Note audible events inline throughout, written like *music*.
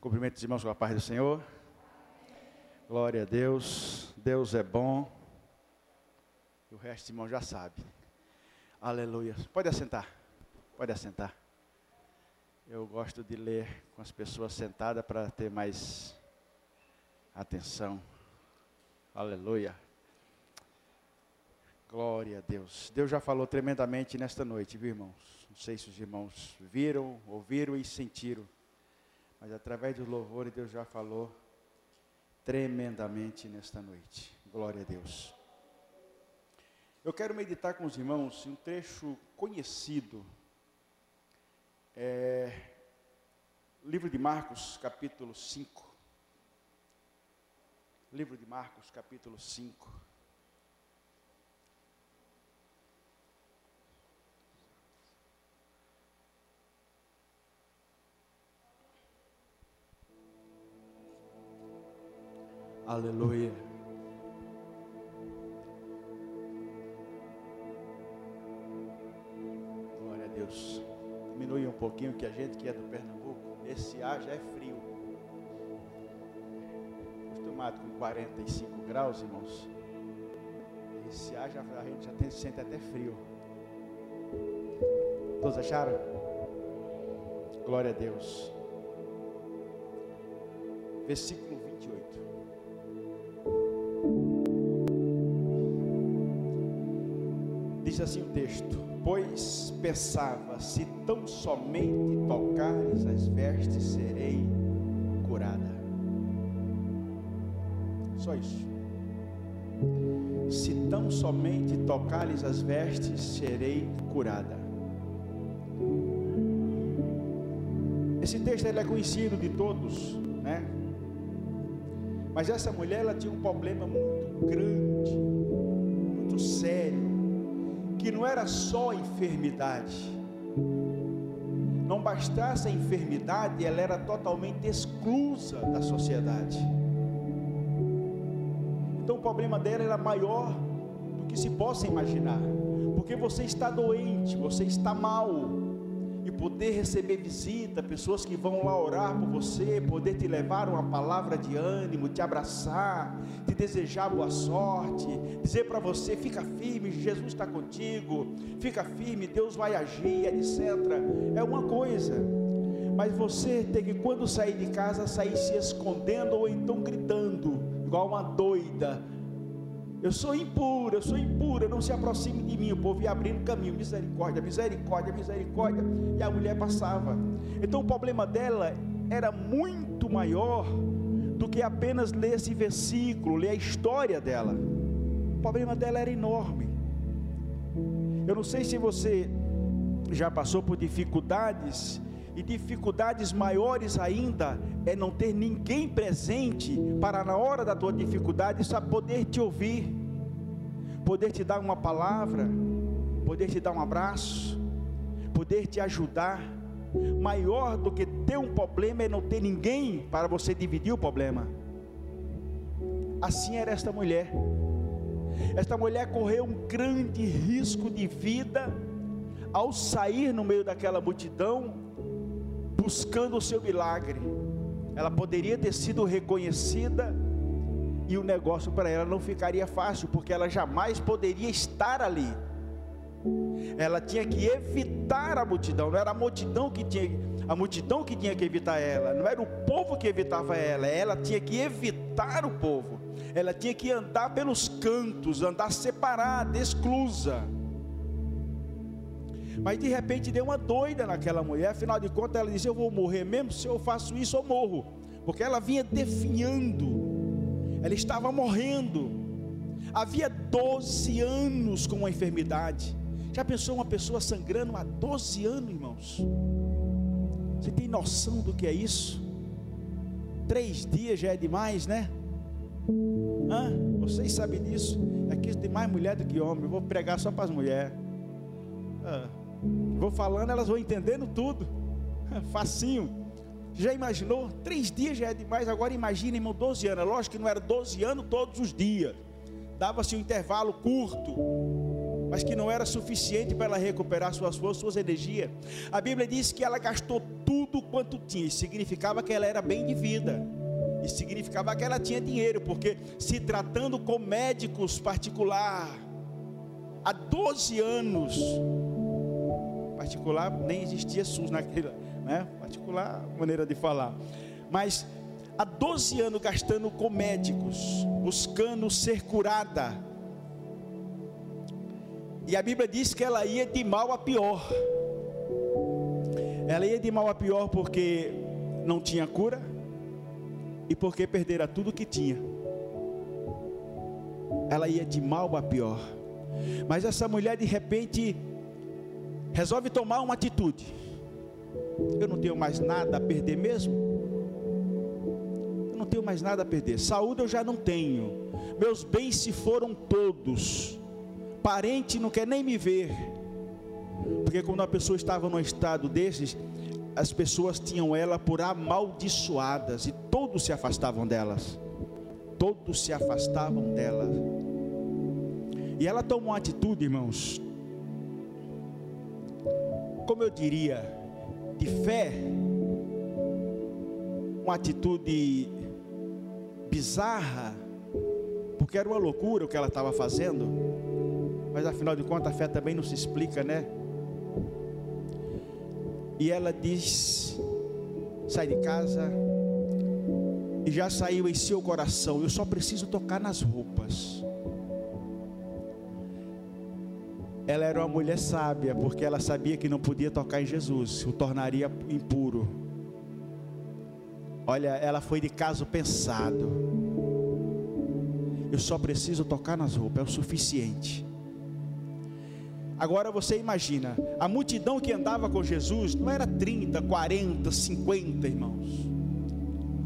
Cumprimento os irmãos com a paz do Senhor. Glória a Deus. Deus é bom. O resto, irmão, já sabe. Aleluia. Pode assentar. Pode assentar. Eu gosto de ler com as pessoas sentadas para ter mais atenção. Aleluia. Glória a Deus. Deus já falou tremendamente nesta noite, viu, irmãos? Não sei se os irmãos viram, ouviram e sentiram mas através do louvor Deus já falou tremendamente nesta noite. Glória a Deus. Eu quero meditar com os irmãos um trecho conhecido. É, livro de Marcos, capítulo 5. Livro de Marcos, capítulo 5. Aleluia. Glória a Deus. Diminui um pouquinho que a gente que é do Pernambuco, esse ar já é frio. Acostumado com 45 graus, irmãos. Esse ar já, a gente já tem, sente até frio. Todos acharam? Glória a Deus. Versículo 28. Diz assim o texto: Pois pensava, se tão somente tocares as vestes, serei curada. Só isso. Se tão somente tocares as vestes, serei curada. Esse texto ele é conhecido de todos, né? Mas essa mulher ela tinha um problema muito grande, muito sério que não era só enfermidade. Não bastasse a enfermidade, ela era totalmente exclusa da sociedade. Então o problema dela era maior do que se possa imaginar. Porque você está doente, você está mal e poder receber visita, pessoas que vão lá orar por você, poder te levar uma palavra de ânimo, te abraçar, te desejar boa sorte, dizer para você: fica firme, Jesus está contigo, fica firme, Deus vai agir, etc. É uma coisa, mas você tem que, quando sair de casa, sair se escondendo ou então gritando, igual uma doida eu sou impura, eu sou impura, não se aproxime de mim. O povo ia abrindo caminho, misericórdia, misericórdia, misericórdia. E a mulher passava. Então o problema dela era muito maior do que apenas ler esse versículo, ler a história dela. O problema dela era enorme. Eu não sei se você já passou por dificuldades e dificuldades maiores ainda é não ter ninguém presente para na hora da tua dificuldade só poder te ouvir, poder te dar uma palavra, poder te dar um abraço, poder te ajudar. Maior do que ter um problema é não ter ninguém para você dividir o problema. Assim era esta mulher. Esta mulher correu um grande risco de vida ao sair no meio daquela multidão buscando o seu milagre. Ela poderia ter sido reconhecida e o negócio para ela não ficaria fácil, porque ela jamais poderia estar ali. Ela tinha que evitar a multidão, não era a multidão que tinha, a multidão que tinha que evitar ela, não era o povo que evitava ela, ela tinha que evitar o povo. Ela tinha que andar pelos cantos, andar separada, exclusa. Mas de repente deu uma doida naquela mulher, afinal de contas ela disse: Eu vou morrer mesmo, se eu faço isso eu morro. Porque ela vinha definhando, ela estava morrendo. Havia 12 anos com uma enfermidade. Já pensou uma pessoa sangrando há 12 anos, irmãos? Você tem noção do que é isso? Três dias já é demais, né? Hã? Vocês sabem disso? Aqui tem mais mulher do que homem. Eu vou pregar só para as mulheres. Ah. Vou falando, elas vão entendendo tudo. *laughs* Facinho. Já imaginou? Três dias já é demais. Agora imagine, irmão, 12 anos. Lógico que não era 12 anos todos os dias. Dava-se um intervalo curto. Mas que não era suficiente para ela recuperar suas forças, suas energias. A Bíblia diz que ela gastou tudo tudo quanto tinha. Isso significava que ela era bem de vida. Isso significava que ela tinha dinheiro, porque se tratando com médicos particular, há 12 anos, particular nem existia SUS naquela, né? Particular, maneira de falar. Mas há 12 anos gastando com médicos, buscando ser curada. E a Bíblia diz que ela ia de mal a pior. Ela ia de mal a pior porque não tinha cura e porque perdera tudo que tinha. Ela ia de mal a pior. Mas essa mulher de repente resolve tomar uma atitude. Eu não tenho mais nada a perder mesmo. Eu não tenho mais nada a perder. Saúde eu já não tenho. Meus bens se foram todos. Parente não quer nem me ver. Porque quando a pessoa estava num estado desses, as pessoas tinham ela por amaldiçoadas e todos se afastavam delas. Todos se afastavam dela. E ela tomou uma atitude, irmãos, como eu diria, de fé, uma atitude bizarra, porque era uma loucura o que ela estava fazendo, mas afinal de contas a fé também não se explica, né? E ela diz: sai de casa, e já saiu em seu coração, eu só preciso tocar nas roupas. Ela era uma mulher sábia, porque ela sabia que não podia tocar em Jesus, o tornaria impuro. Olha, ela foi de caso pensado. Eu só preciso tocar nas roupas, é o suficiente. Agora você imagina, a multidão que andava com Jesus não era 30, 40, 50 irmãos,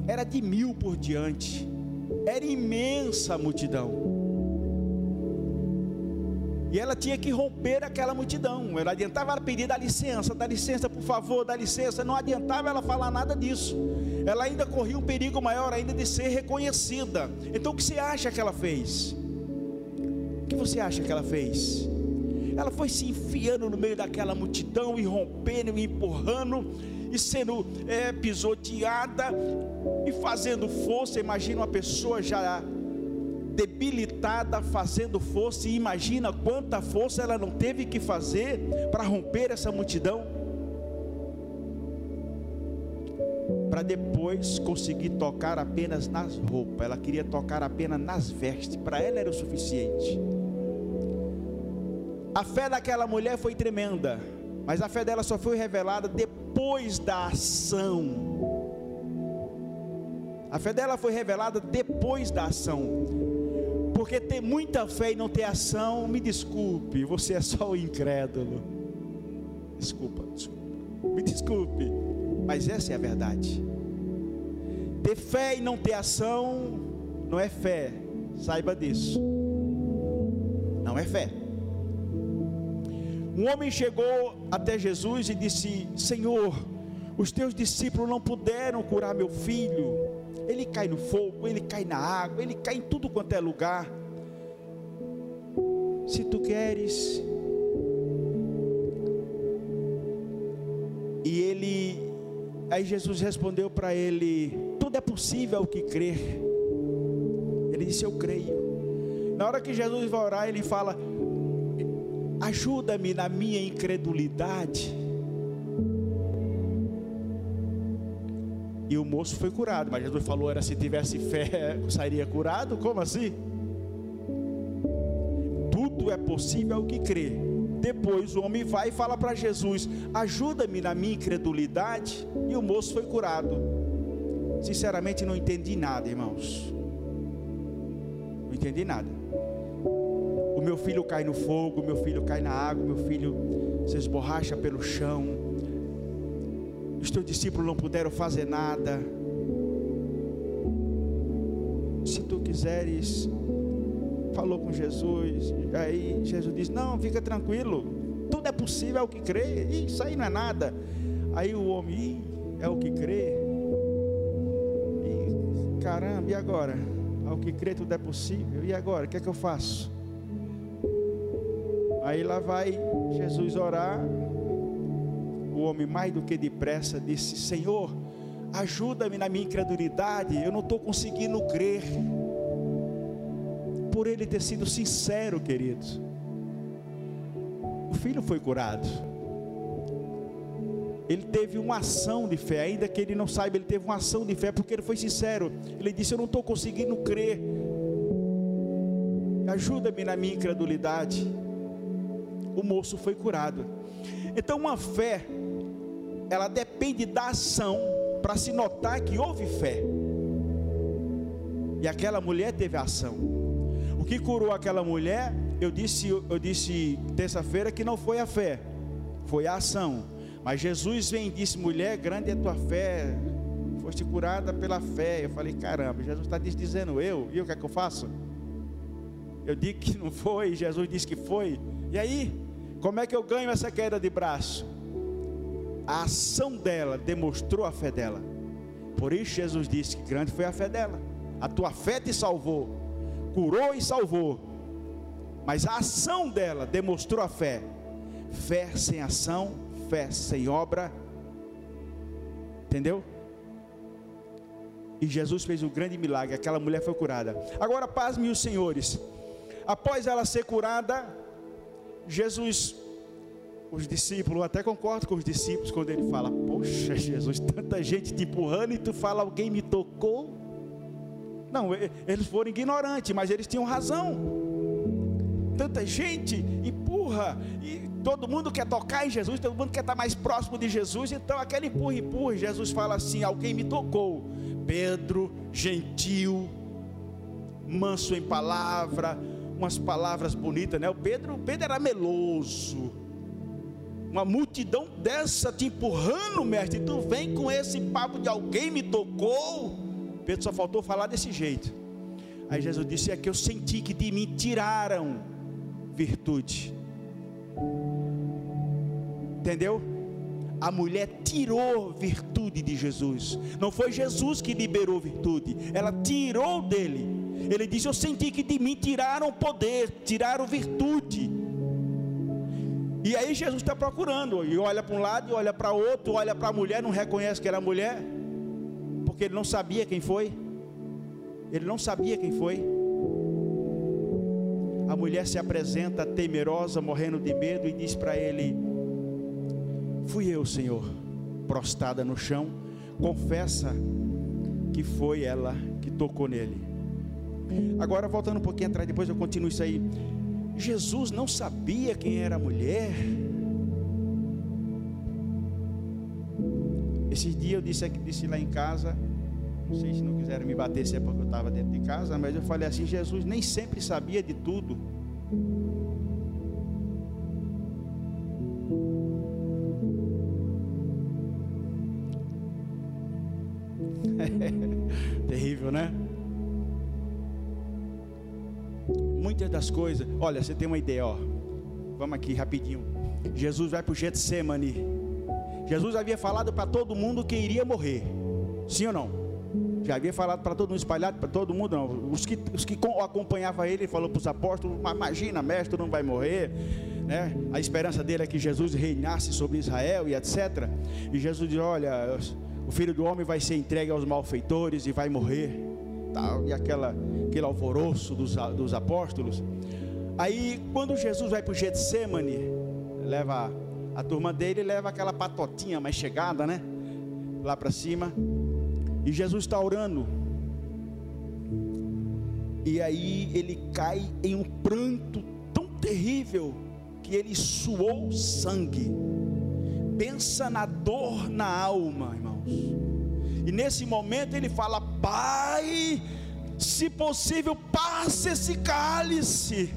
era de mil por diante, era imensa a multidão. E ela tinha que romper aquela multidão. Ela adiantava ela pedir dá licença, dá licença, por favor, dá licença. Não adiantava ela falar nada disso. Ela ainda corria um perigo maior ainda de ser reconhecida. Então o que você acha que ela fez? O que você acha que ela fez? Ela foi se enfiando no meio daquela multidão e rompendo e empurrando e sendo é, pisoteada e fazendo força. Imagina uma pessoa já debilitada, fazendo força, e imagina quanta força ela não teve que fazer para romper essa multidão, para depois conseguir tocar apenas nas roupas, ela queria tocar apenas nas vestes, para ela era o suficiente. A fé daquela mulher foi tremenda, mas a fé dela só foi revelada depois da ação. A fé dela foi revelada depois da ação. Porque ter muita fé e não ter ação, me desculpe, você é só o incrédulo. Desculpa, desculpa. Me desculpe, mas essa é a verdade. Ter fé e não ter ação não é fé, saiba disso. Não é fé. Um homem chegou até Jesus e disse: Senhor, os teus discípulos não puderam curar meu filho ele cai no fogo, ele cai na água, ele cai em tudo quanto é lugar. Se tu queres, e ele, aí Jesus respondeu para ele: Tudo é possível ao que crer. Ele disse: Eu creio. Na hora que Jesus vai orar, ele fala: Ajuda-me na minha incredulidade. E o moço foi curado. Mas Jesus falou: era se tivesse fé, *laughs* sairia curado? Como assim? Tudo é possível ao que crê. Depois o homem vai e fala para Jesus: ajuda-me na minha incredulidade. E o moço foi curado. Sinceramente, não entendi nada, irmãos. Não entendi nada. O meu filho cai no fogo, meu filho cai na água, meu filho se esborracha pelo chão os teus discípulos não puderam fazer nada. Se tu quiseres, falou com Jesus. Aí Jesus disse: Não, fica tranquilo, tudo é possível, é o que crê. Isso aí não é nada. Aí o homem, é o que crê. E, caramba, e agora? Ao que crê, tudo é possível. E agora? O que é que eu faço? Aí lá vai Jesus orar o homem mais do que depressa disse: Senhor, ajuda-me na minha incredulidade, eu não estou conseguindo crer. Por ele ter sido sincero, queridos, o filho foi curado. Ele teve uma ação de fé, ainda que ele não saiba, ele teve uma ação de fé, porque ele foi sincero. Ele disse: Eu não estou conseguindo crer. Ajuda-me na minha incredulidade. O moço foi curado. Então, uma fé, ela depende da ação para se notar que houve fé. E aquela mulher teve ação. O que curou aquela mulher, eu disse, eu disse terça-feira que não foi a fé, foi a ação. Mas Jesus vem e disse: mulher, grande é tua fé, foste curada pela fé. Eu falei: caramba, Jesus está dizendo eu, e o que é que eu faço? Eu digo que não foi, Jesus disse que foi. E aí, como é que eu ganho essa queda de braço? A ação dela demonstrou a fé dela. Por isso Jesus disse que grande foi a fé dela. A tua fé te salvou, curou e salvou. Mas a ação dela demonstrou a fé. Fé sem ação, fé sem obra. Entendeu? E Jesus fez um grande milagre, aquela mulher foi curada. Agora, pasme os senhores. Após ela ser curada, Jesus, os discípulos, até concordo com os discípulos quando ele fala: Poxa, Jesus, tanta gente te empurrando e tu fala, alguém me tocou. Não, eles foram ignorantes, mas eles tinham razão. Tanta gente empurra, e todo mundo quer tocar em Jesus, todo mundo quer estar mais próximo de Jesus, então aquele empurra, empurra, Jesus fala assim: alguém me tocou. Pedro, gentil, manso em palavra, umas palavras bonitas, né? O Pedro, o Pedro era meloso. Uma multidão dessa te empurrando, mestre, tu vem com esse papo de alguém me tocou. Pedro só faltou falar desse jeito. Aí Jesus disse: É que eu senti que de mim tiraram virtude. Entendeu? A mulher tirou virtude de Jesus. Não foi Jesus que liberou virtude, ela tirou dele. Ele disse: Eu senti que de mim tiraram poder, tiraram virtude. E aí Jesus está procurando, e olha para um lado, e olha para outro, olha para a mulher, não reconhece que era mulher, porque ele não sabia quem foi. Ele não sabia quem foi. A mulher se apresenta temerosa, morrendo de medo, e diz para ele: Fui eu, Senhor, prostrada no chão, confessa que foi ela que tocou nele. Agora, voltando um pouquinho atrás, depois eu continuo isso aí. Jesus não sabia quem era a mulher. Esses dias eu disse, disse lá em casa, não sei se não quiseram me bater se é porque eu estava dentro de casa, mas eu falei assim: Jesus nem sempre sabia de tudo. Coisas. Olha, você tem uma ideia, ó. Vamos aqui rapidinho. Jesus vai para o Getsemane. Jesus havia falado para todo mundo que iria morrer. Sim ou não? Já havia falado para todo mundo, espalhado para todo mundo, não. Os que, os que acompanhavam ele, ele falou para os apóstolos: Imagina, mestre, não vai morrer. Né? A esperança dele é que Jesus reinasse sobre Israel e etc. E Jesus diz: Olha, o filho do homem vai ser entregue aos malfeitores e vai morrer tal, e aquela, aquele alvoroço dos, dos apóstolos. Aí, quando Jesus vai para o Getsemane, leva a turma dele, leva aquela patotinha mais chegada, né? Lá para cima. E Jesus está orando. E aí ele cai em um pranto tão terrível que ele suou sangue. Pensa na dor na alma, irmãos. E nesse momento ele fala: Pai, se possível, passe esse cálice.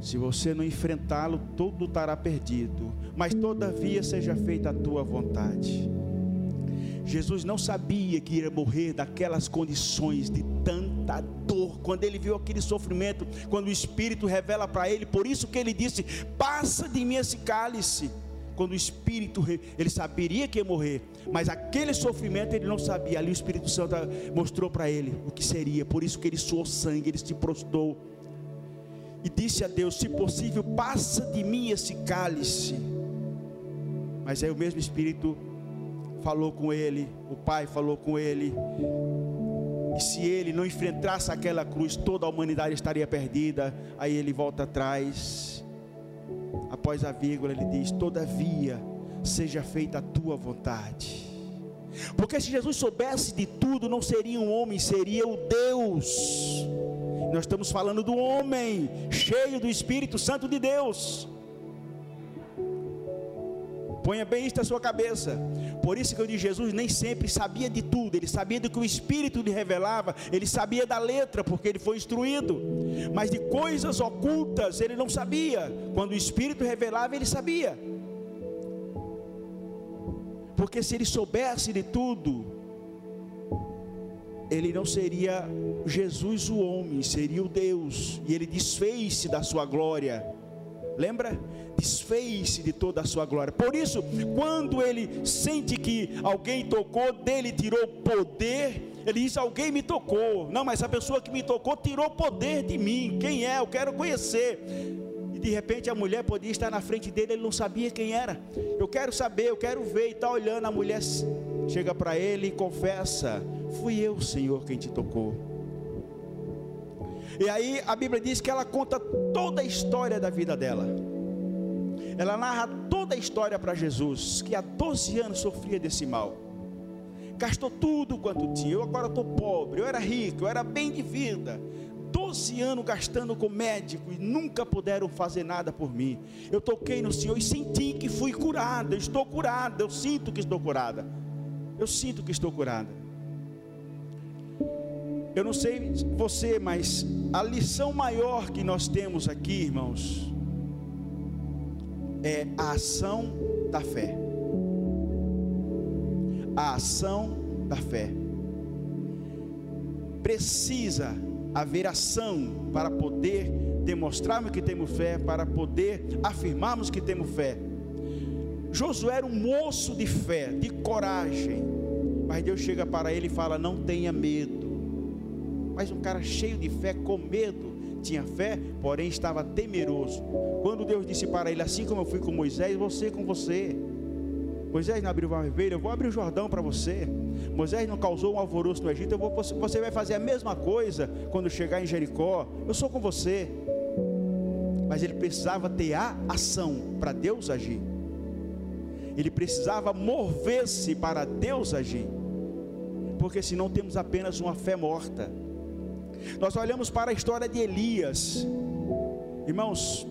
Se você não enfrentá-lo, tudo estará perdido. Mas todavia seja feita a tua vontade. Jesus não sabia que ia morrer daquelas condições de tanta dor. Quando ele viu aquele sofrimento, quando o Espírito revela para ele, por isso que ele disse: Passa de mim esse cálice quando o Espírito, ele saberia que ia morrer, mas aquele sofrimento ele não sabia. Ali o Espírito Santo mostrou para ele o que seria, por isso que ele suou sangue, ele se prostrou e disse a Deus: Se possível, passa de mim esse cálice. Mas aí o mesmo Espírito falou com ele, o Pai falou com ele. E se ele não enfrentasse aquela cruz, toda a humanidade estaria perdida. Aí ele volta atrás. Após a vírgula, ele diz: Todavia, seja feita a tua vontade. Porque se Jesus soubesse de tudo, não seria um homem, seria o Deus. Nós estamos falando do homem, cheio do Espírito Santo de Deus. Ponha bem isso na sua cabeça. Por isso que eu digo, Jesus nem sempre sabia de tudo, ele sabia do que o Espírito lhe revelava, ele sabia da letra, porque ele foi instruído, mas de coisas ocultas ele não sabia. Quando o Espírito revelava, ele sabia. Porque se ele soubesse de tudo, ele não seria Jesus o homem, seria o Deus, e ele desfez-se da sua glória. Lembra? Desfez-se de toda a sua glória. Por isso, quando ele sente que alguém tocou dele, tirou poder, ele diz: Alguém me tocou. Não, mas a pessoa que me tocou tirou poder de mim. Quem é? Eu quero conhecer. E de repente a mulher podia estar na frente dele, ele não sabia quem era. Eu quero saber, eu quero ver. E está olhando, a mulher chega para ele e confessa: Fui eu, Senhor, quem te tocou. E aí a Bíblia diz que ela conta toda a história da vida dela. Ela narra toda a história para Jesus, que há 12 anos sofria desse mal. Gastou tudo quanto tinha. Eu agora estou pobre, eu era rico, eu era bem de vida. 12 anos gastando com médico e nunca puderam fazer nada por mim. Eu toquei no Senhor e senti que fui curada. Estou curada, eu sinto que estou curada. Eu sinto que estou curada. Eu não sei você, mas a lição maior que nós temos aqui, irmãos, é a ação da fé. A ação da fé. Precisa haver ação para poder demonstrarmos que temos fé, para poder afirmarmos que temos fé. Josué era um moço de fé, de coragem, mas Deus chega para ele e fala: Não tenha medo. Mas um cara cheio de fé, com medo, tinha fé, porém estava temeroso. Quando Deus disse para ele: Assim como eu fui com Moisés, você com você. Moisés não abriu o vermelho, eu vou abrir o Jordão para você. Moisés não causou um alvoroço no Egito, vou, você vai fazer a mesma coisa quando chegar em Jericó. Eu sou com você. Mas ele precisava ter a ação para Deus agir. Ele precisava mover-se para Deus agir. Porque senão temos apenas uma fé morta. Nós olhamos para a história de Elias. Irmãos,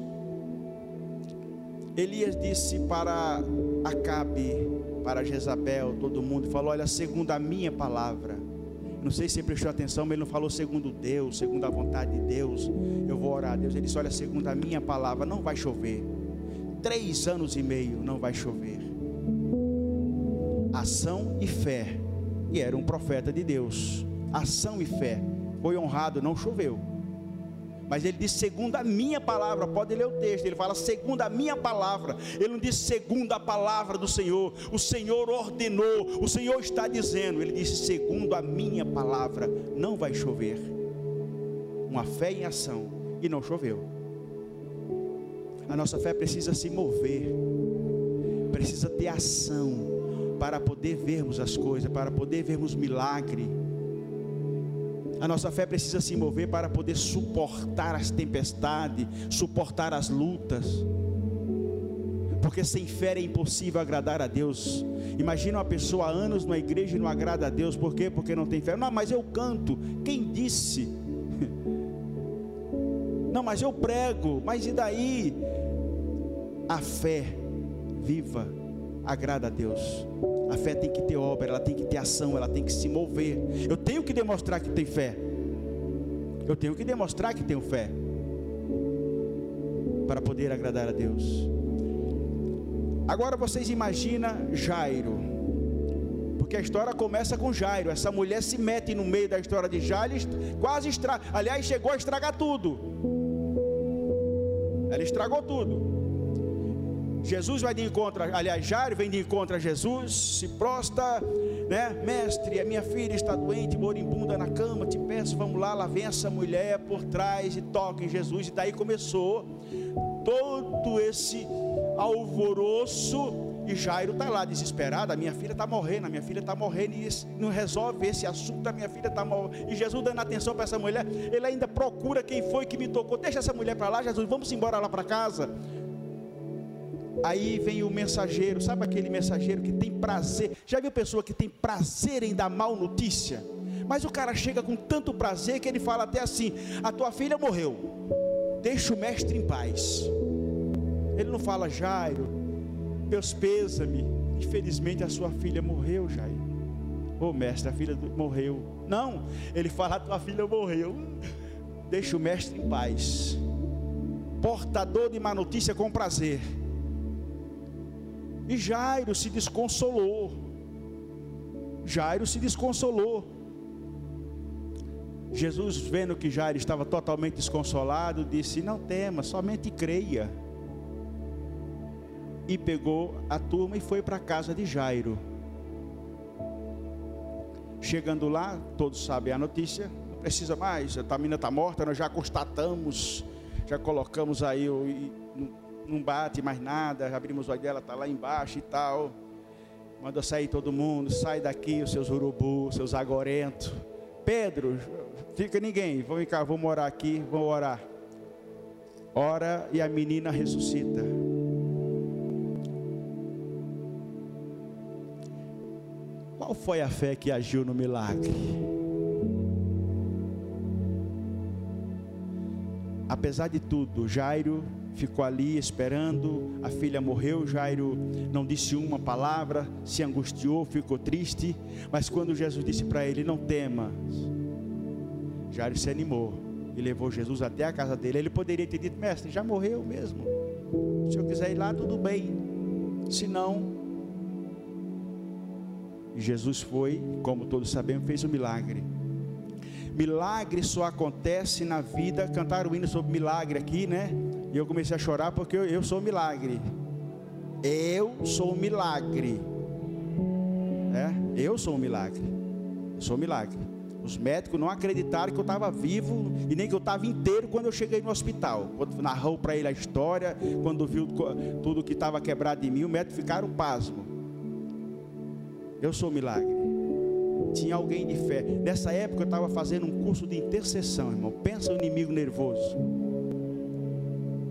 Elias disse para Acabe, para Jezabel, todo mundo, falou: Olha, segundo a minha palavra, não sei se você prestou atenção, mas ele não falou segundo Deus, segundo a vontade de Deus. Eu vou orar a Deus. Ele disse: Olha, segundo a minha palavra, não vai chover. Três anos e meio não vai chover. Ação e fé. E era um profeta de Deus. Ação e fé. Foi honrado, não choveu. Mas ele diz segundo a minha palavra, pode ler o texto, ele fala segundo a minha palavra, ele não diz segundo a palavra do Senhor, o Senhor ordenou, o Senhor está dizendo, ele disse segundo a minha palavra, não vai chover. Uma fé em ação, e não choveu. A nossa fé precisa se mover, precisa ter ação, para poder vermos as coisas, para poder vermos milagre a nossa fé precisa se mover para poder suportar as tempestades, suportar as lutas. Porque sem fé é impossível agradar a Deus. Imagina uma pessoa há anos na igreja e não agrada a Deus, por quê? Porque não tem fé. Não, mas eu canto. Quem disse? *laughs* Não, mas eu prego. Mas e daí? A fé viva agrada a Deus. A fé tem que ter obra, ela tem que ter ação, ela tem que se mover. Eu tenho que demonstrar que tem fé. Eu tenho que demonstrar que tenho fé para poder agradar a Deus. Agora vocês imaginam Jairo, porque a história começa com Jairo. Essa mulher se mete no meio da história de Jairo, quase estraga. Aliás, chegou a estragar tudo. Ela estragou tudo. Jesus vai de encontro, aliás, Jairo vem de encontro a Jesus, se prosta, né? Mestre, a minha filha está doente, moribunda na cama, te peço, vamos lá, lá vem essa mulher por trás e toca em Jesus, e daí começou todo esse alvoroço E Jairo está lá desesperado, a minha filha está morrendo, a minha filha está morrendo, e não resolve esse assunto, a minha filha está morrendo. E Jesus dando atenção para essa mulher, ele ainda procura quem foi que me tocou. Deixa essa mulher para lá, Jesus, vamos embora lá para casa. Aí vem o mensageiro, sabe aquele mensageiro que tem prazer? Já viu pessoa que tem prazer em dar mal notícia? Mas o cara chega com tanto prazer que ele fala até assim: A tua filha morreu, deixa o mestre em paz. Ele não fala, Jairo, meus pêsame, infelizmente a sua filha morreu, Jairo. Ô oh, mestre, a filha morreu. Não, ele fala, a tua filha morreu. Deixa o mestre em paz. Portador de má notícia com prazer. E Jairo se desconsolou. Jairo se desconsolou. Jesus, vendo que Jairo estava totalmente desconsolado, disse: Não tema, somente creia e pegou a turma e foi para a casa de Jairo. Chegando lá, todos sabem a notícia, não precisa mais, a menina está morta, nós já constatamos, já colocamos aí, não bate mais nada, abrimos o olho dela, está lá embaixo e tal. Manda sair todo mundo, sai daqui, os seus urubus, seus agorentos. Pedro, fica ninguém, vou cá, vou morar aqui, vou orar. Ora e a menina ressuscita. Qual foi a fé que agiu no milagre? Apesar de tudo, Jairo ficou ali esperando, a filha morreu, Jairo não disse uma palavra, se angustiou, ficou triste, mas quando Jesus disse para ele: Não temas, Jairo se animou e levou Jesus até a casa dele. Ele poderia ter dito: Mestre, já morreu mesmo. Se eu quiser ir lá, tudo bem. Se não, Jesus foi, como todos sabemos, fez um milagre. Milagre só acontece na vida. Cantaram o hino sobre milagre aqui, né? E eu comecei a chorar porque eu, eu sou um milagre. Eu sou um milagre. É? Eu sou um milagre. Eu sou um milagre. Os médicos não acreditaram que eu estava vivo e nem que eu estava inteiro quando eu cheguei no hospital. Quando narrou para ele a história, quando viu tudo que estava quebrado em mim, o médico ficaram pasmo. Eu sou milagre. Tinha alguém de fé. Nessa época eu estava fazendo um curso de intercessão, irmão. Pensa no inimigo nervoso.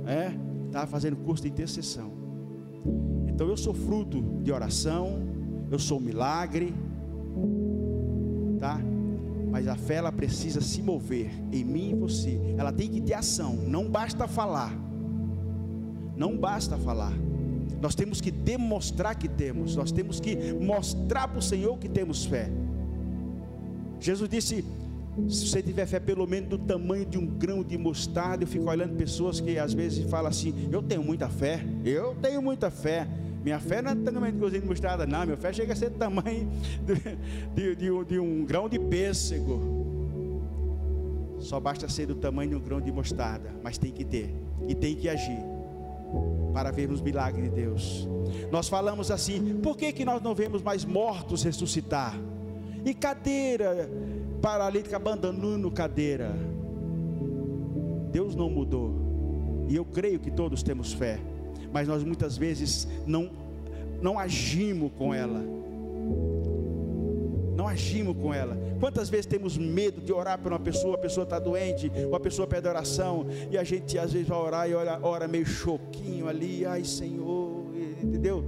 É? Estava fazendo curso de intercessão. Então eu sou fruto de oração. Eu sou milagre. Tá? Mas a fé ela precisa se mover em mim e você. Ela tem que ter ação. Não basta falar. Não basta falar. Nós temos que demonstrar que temos, nós temos que mostrar para o Senhor que temos fé. Jesus disse: se você tiver fé pelo menos do tamanho de um grão de mostarda, eu fico olhando pessoas que às vezes falam assim: eu tenho muita fé, eu tenho muita fé. Minha fé não é tamanho de cozinha de mostarda, não. Minha fé chega a ser do tamanho de, de, de, de um grão de pêssego. Só basta ser do tamanho de um grão de mostarda, mas tem que ter e tem que agir para vermos milagre de Deus. Nós falamos assim: por que, que nós não vemos mais mortos ressuscitar? E cadeira, paralítica abandonando cadeira. Deus não mudou. E eu creio que todos temos fé, mas nós muitas vezes não não agimos com ela. Não agimos com ela. Quantas vezes temos medo de orar por uma pessoa, a pessoa está doente, ou a pessoa pede oração, e a gente às vezes vai orar e ora, ora meio choquinho ali, ai Senhor, entendeu?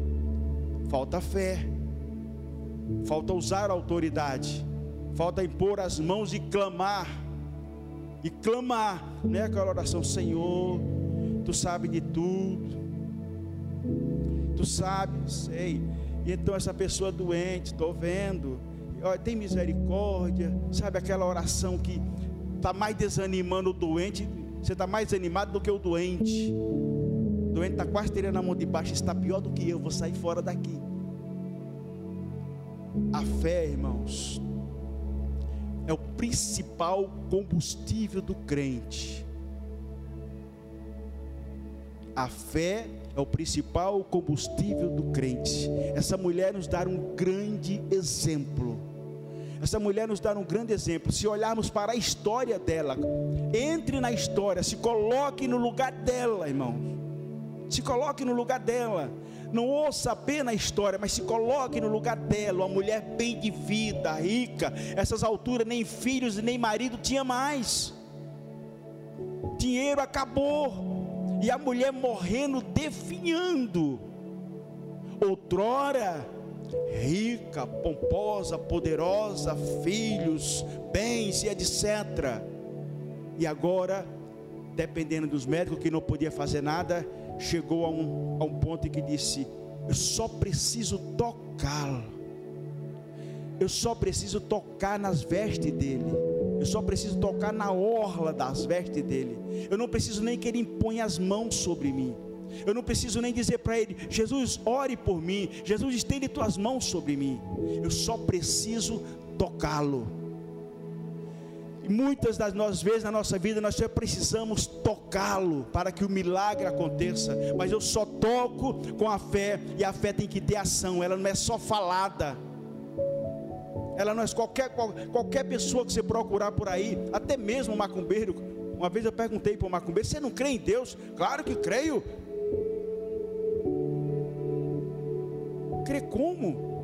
Falta fé, falta usar a autoridade, falta impor as mãos e clamar, e clamar, não é aquela oração, Senhor, Tu sabe de tudo, Tu sabe, sei, e então essa pessoa doente, estou vendo, tem misericórdia, sabe aquela oração que está mais desanimando o doente, você está mais animado do que o doente. O doente está quase tirando a mão de baixo, está pior do que eu, vou sair fora daqui. A fé, irmãos, é o principal combustível do crente. A fé é o principal combustível do crente. Essa mulher nos dá um grande exemplo. Essa mulher nos dá um grande exemplo. Se olharmos para a história dela, entre na história, se coloque no lugar dela, irmão. Se coloque no lugar dela. Não ouça apenas a história, mas se coloque no lugar dela, uma mulher bem de vida, rica. Essas alturas nem filhos nem marido tinha mais. Dinheiro acabou. E a mulher morrendo, definhando. Outrora, rica, pomposa, poderosa, filhos, bens e etc. E agora, dependendo dos médicos que não podia fazer nada, chegou a um, a um ponto em que disse: Eu só preciso tocá-lo. Eu só preciso tocar nas vestes dele. Eu só preciso tocar na orla das vestes dele. Eu não preciso nem que ele imponha as mãos sobre mim. Eu não preciso nem dizer para ele: Jesus, ore por mim. Jesus, estende tuas mãos sobre mim. Eu só preciso tocá-lo. Muitas das nossas vezes na nossa vida nós só precisamos tocá-lo para que o milagre aconteça. Mas eu só toco com a fé e a fé tem que ter ação. Ela não é só falada. Ela não é qualquer qualquer pessoa que você procurar por aí, até mesmo um macumbeiro. Uma vez eu perguntei para o macumbeiro: "Você não crê em Deus?" "Claro que creio." Crê como?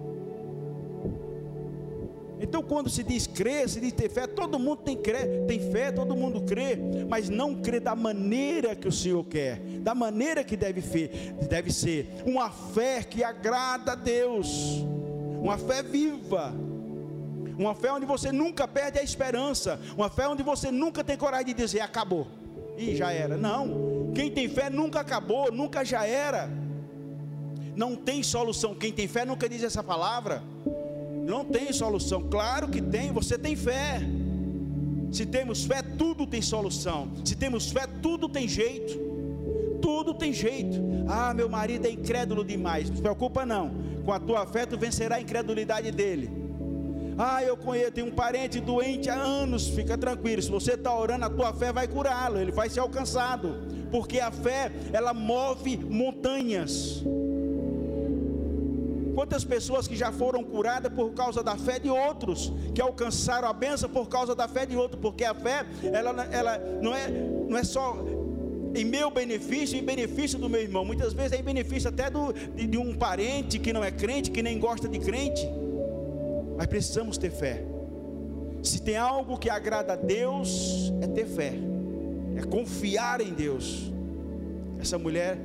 Então, quando se diz crer, se diz ter fé, todo mundo tem, tem fé, todo mundo crê, mas não crê da maneira que o Senhor quer, da maneira que deve, deve ser, uma fé que agrada a Deus, uma fé viva, uma fé onde você nunca perde a esperança, uma fé onde você nunca tem coragem de dizer acabou, e já era. Não, quem tem fé nunca acabou, nunca já era, não tem solução. Quem tem fé nunca diz essa palavra. Não tem solução. Claro que tem, você tem fé. Se temos fé, tudo tem solução. Se temos fé, tudo tem jeito. Tudo tem jeito. Ah, meu marido é incrédulo demais. Não se preocupa não. Com a tua fé tu vencerá a incredulidade dele. Ah, eu conheço, tenho um parente doente há anos. Fica tranquilo. Se você está orando, a tua fé vai curá-lo. Ele vai ser alcançado. Porque a fé, ela move montanhas. Quantas pessoas que já foram curadas por causa da fé de outros, que alcançaram a benção por causa da fé de outros, porque a fé, ela, ela não, é, não é só em meu benefício, em benefício do meu irmão, muitas vezes é em benefício até do, de, de um parente que não é crente, que nem gosta de crente, mas precisamos ter fé. Se tem algo que agrada a Deus, é ter fé, é confiar em Deus. Essa mulher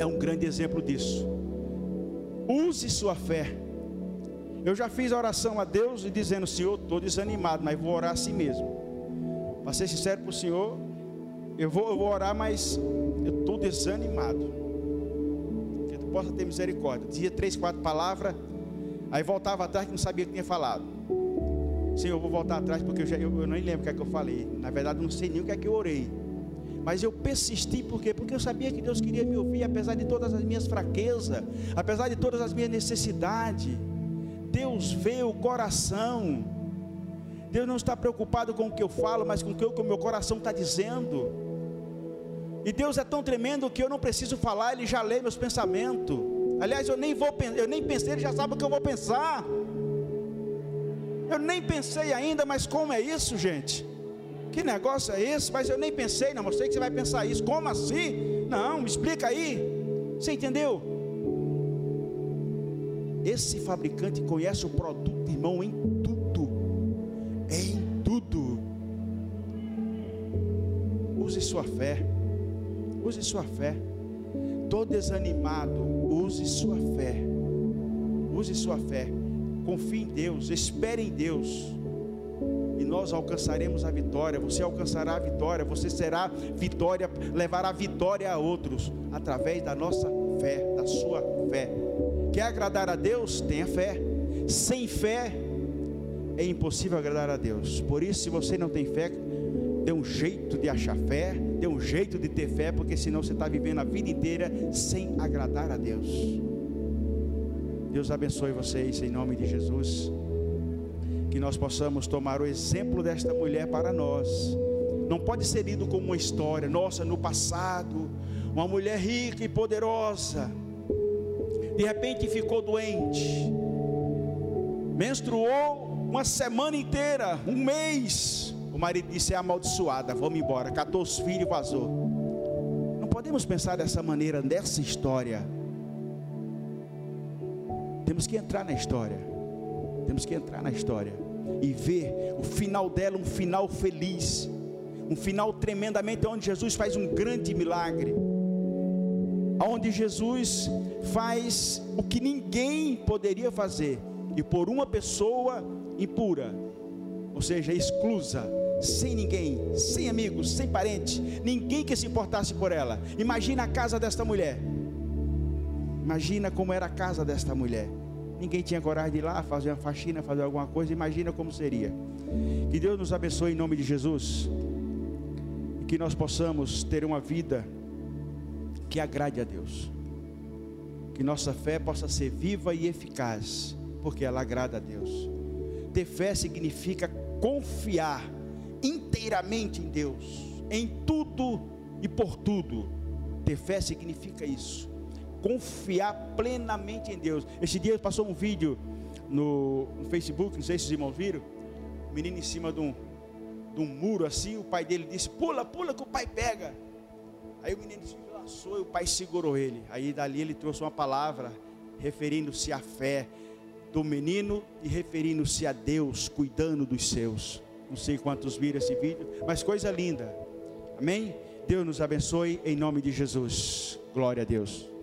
é um grande exemplo disso. Use sua fé. Eu já fiz a oração a Deus e dizendo, Senhor, estou desanimado, mas vou orar assim mesmo. Para ser sincero para o Senhor, eu vou, eu vou orar, mas eu estou desanimado. Que tu possa ter misericórdia. Dizia três, quatro palavras, aí voltava atrás que não sabia o que tinha falado. Senhor, eu vou voltar atrás porque eu, já, eu, eu nem lembro o que é que eu falei. Na verdade, não sei nem o que é que eu orei. Mas eu persisti, por quê? Porque eu sabia que Deus queria me ouvir, apesar de todas as minhas fraquezas, apesar de todas as minhas necessidades. Deus vê o coração. Deus não está preocupado com o que eu falo, mas com o que o meu coração está dizendo. E Deus é tão tremendo que eu não preciso falar, Ele já lê meus pensamentos. Aliás, eu nem vou, eu nem pensei, Ele já sabe o que eu vou pensar. Eu nem pensei ainda, mas como é isso, gente? Que negócio é esse? Mas eu nem pensei, não, sei que você vai pensar isso. Como assim? Não, me explica aí. Você entendeu? Esse fabricante conhece o produto, irmão, em tudo. Em tudo. Use sua fé. Use sua fé. Estou desanimado. Use sua fé. Use sua fé. Confie em Deus. Espere em Deus nós alcançaremos a vitória. Você alcançará a vitória, você será vitória, levará vitória a outros através da nossa fé, da sua fé. Quer agradar a Deus? Tenha fé. Sem fé é impossível agradar a Deus. Por isso, se você não tem fé, dê um jeito de achar fé, dê um jeito de ter fé, porque senão você está vivendo a vida inteira sem agradar a Deus. Deus abençoe vocês em nome de Jesus que nós possamos tomar o exemplo desta mulher para nós. Não pode ser lido como uma história, nossa, no passado, uma mulher rica e poderosa, de repente ficou doente, menstruou uma semana inteira, um mês. O marido disse: é amaldiçoada, vamos embora. Catou os filhos e vazou. Não podemos pensar dessa maneira, nessa história. Temos que entrar na história. Temos que entrar na história e ver o final dela, um final feliz, um final tremendamente onde Jesus faz um grande milagre. Onde Jesus faz o que ninguém poderia fazer, e por uma pessoa impura, ou seja, exclusa, sem ninguém, sem amigos, sem parente, ninguém que se importasse por ela. Imagina a casa desta mulher. Imagina como era a casa desta mulher. Ninguém tinha coragem de ir lá fazer uma faxina, fazer alguma coisa. Imagina como seria. Que Deus nos abençoe em nome de Jesus. E que nós possamos ter uma vida que agrade a Deus. Que nossa fé possa ser viva e eficaz, porque ela agrada a Deus. Ter fé significa confiar inteiramente em Deus, em tudo e por tudo. Ter fé significa isso. Confiar plenamente em Deus. Esse dia passou um vídeo no, no Facebook, não sei se os irmãos viram. O menino em cima de um, de um muro assim. O pai dele disse: Pula, pula que o pai pega. Aí o menino se lançou e o pai segurou ele. Aí dali ele trouxe uma palavra referindo-se à fé do menino e referindo-se a Deus cuidando dos seus. Não sei quantos viram esse vídeo, mas coisa linda. Amém? Deus nos abençoe em nome de Jesus. Glória a Deus.